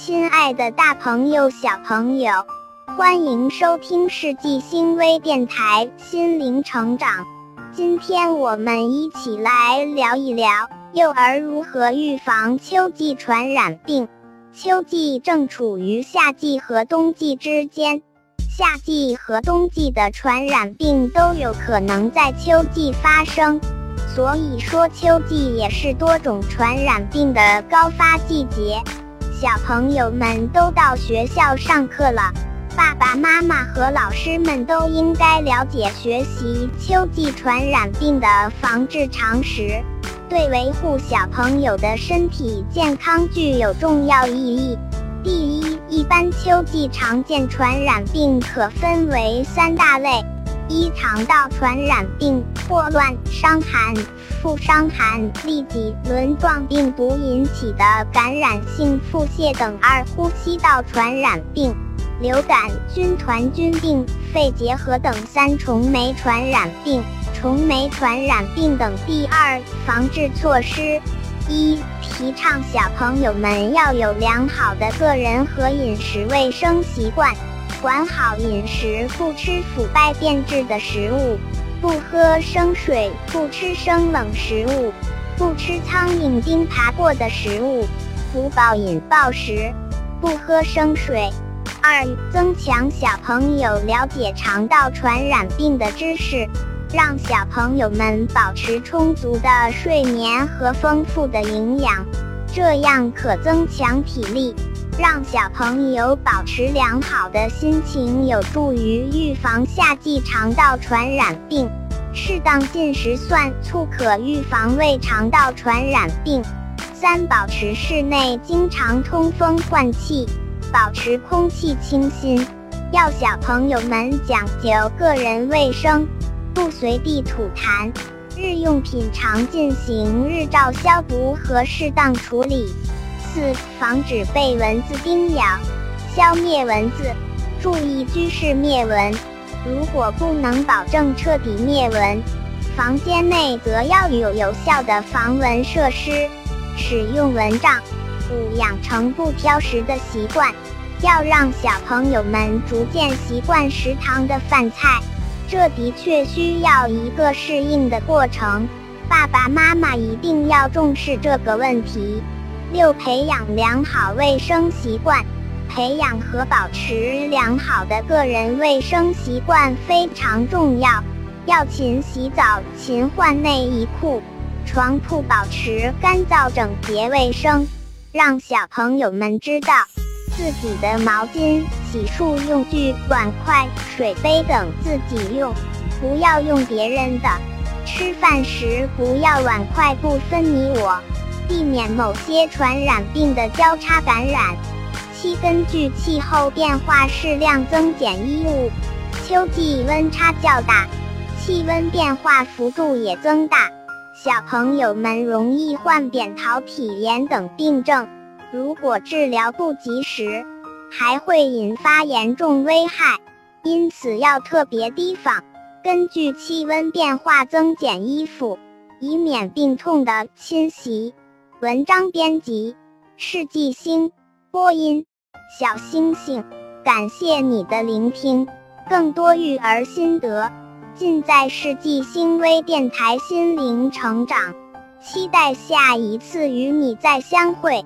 亲爱的大朋友、小朋友，欢迎收听世纪星微电台心灵成长。今天我们一起来聊一聊幼儿如何预防秋季传染病。秋季正处于夏季和冬季之间，夏季和冬季的传染病都有可能在秋季发生，所以说秋季也是多种传染病的高发季节。小朋友们都到学校上课了，爸爸妈妈和老师们都应该了解学习秋季传染病的防治常识，对维护小朋友的身体健康具有重要意义。第一，一般秋季常见传染病可分为三大类：一、肠道传染病，霍乱、伤寒。副伤寒、痢疾、轮状病毒引起的感染性腹泻等；二、呼吸道传染病，流感、军团菌病、肺结核等；三、虫媒传染病，虫媒传染病等。第二，防治措施：一、提倡小朋友们要有良好的个人和饮食卫生习惯，管好饮食，不吃腐败变质的食物。不喝生水，不吃生冷食物，不吃苍蝇叮爬过的食物，不暴饮暴食，不喝生水。二、增强小朋友了解肠道传染病的知识，让小朋友们保持充足的睡眠和丰富的营养，这样可增强体力，让小朋友保持良好的心情，有助于预防夏季肠道传染病。适当进食蒜醋可预防胃肠道传染病。三、保持室内经常通风换气，保持空气清新。要小朋友们讲究个人卫生，不随地吐痰。日用品常进行日照消毒和适当处理。四、防止被蚊子叮咬，消灭蚊子，注意居室灭蚊。如果不能保证彻底灭蚊，房间内则要有有效的防蚊设施，使用蚊帐。五、养成不挑食的习惯，要让小朋友们逐渐习惯食堂的饭菜，这的确需要一个适应的过程。爸爸妈妈一定要重视这个问题。六、培养良好卫生习惯。培养和保持良好的个人卫生习惯非常重要，要勤洗澡、勤换内衣裤，床铺保持干燥整洁卫生，让小朋友们知道自己的毛巾、洗漱用具、碗筷、水杯等自己用，不要用别人的。吃饭时不要碗筷不分你我，避免某些传染病的交叉感染。七、根据气候变化适量增减衣物。秋季温差较大，气温变化幅度也增大，小朋友们容易患扁桃体炎等病症。如果治疗不及时，还会引发严重危害，因此要特别提防。根据气温变化增减衣服，以免病痛的侵袭。文章编辑：世纪星。播音：小星星，感谢你的聆听。更多育儿心得，尽在世纪星微电台心灵成长。期待下一次与你再相会。